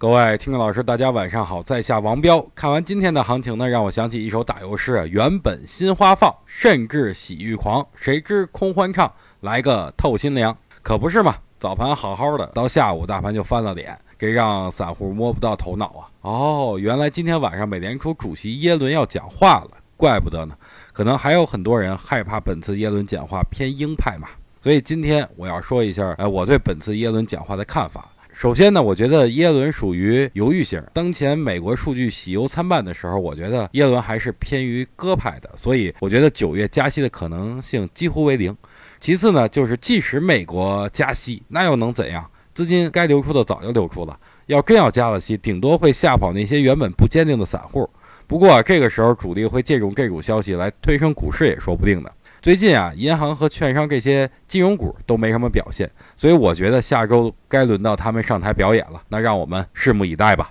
各位听众老师，大家晚上好，在下王彪。看完今天的行情呢，让我想起一首打油诗：原本心花放，甚至喜欲狂，谁知空欢唱，来个透心凉。可不是嘛？早盘好好的，到下午大盘就翻了脸，这让散户摸不到头脑啊！哦，原来今天晚上美联储主席耶伦要讲话了，怪不得呢。可能还有很多人害怕本次耶伦讲话偏鹰派嘛，所以今天我要说一下，哎，我对本次耶伦讲话的看法。首先呢，我觉得耶伦属于犹豫型。当前美国数据喜忧参半的时候，我觉得耶伦还是偏于鸽派的，所以我觉得九月加息的可能性几乎为零。其次呢，就是即使美国加息，那又能怎样？资金该流出的早就流出了。要真要加了息，顶多会吓跑那些原本不坚定的散户。不过这个时候，主力会借助这股消息来推升股市也说不定的。最近啊，银行和券商这些金融股都没什么表现，所以我觉得下周该轮到他们上台表演了。那让我们拭目以待吧。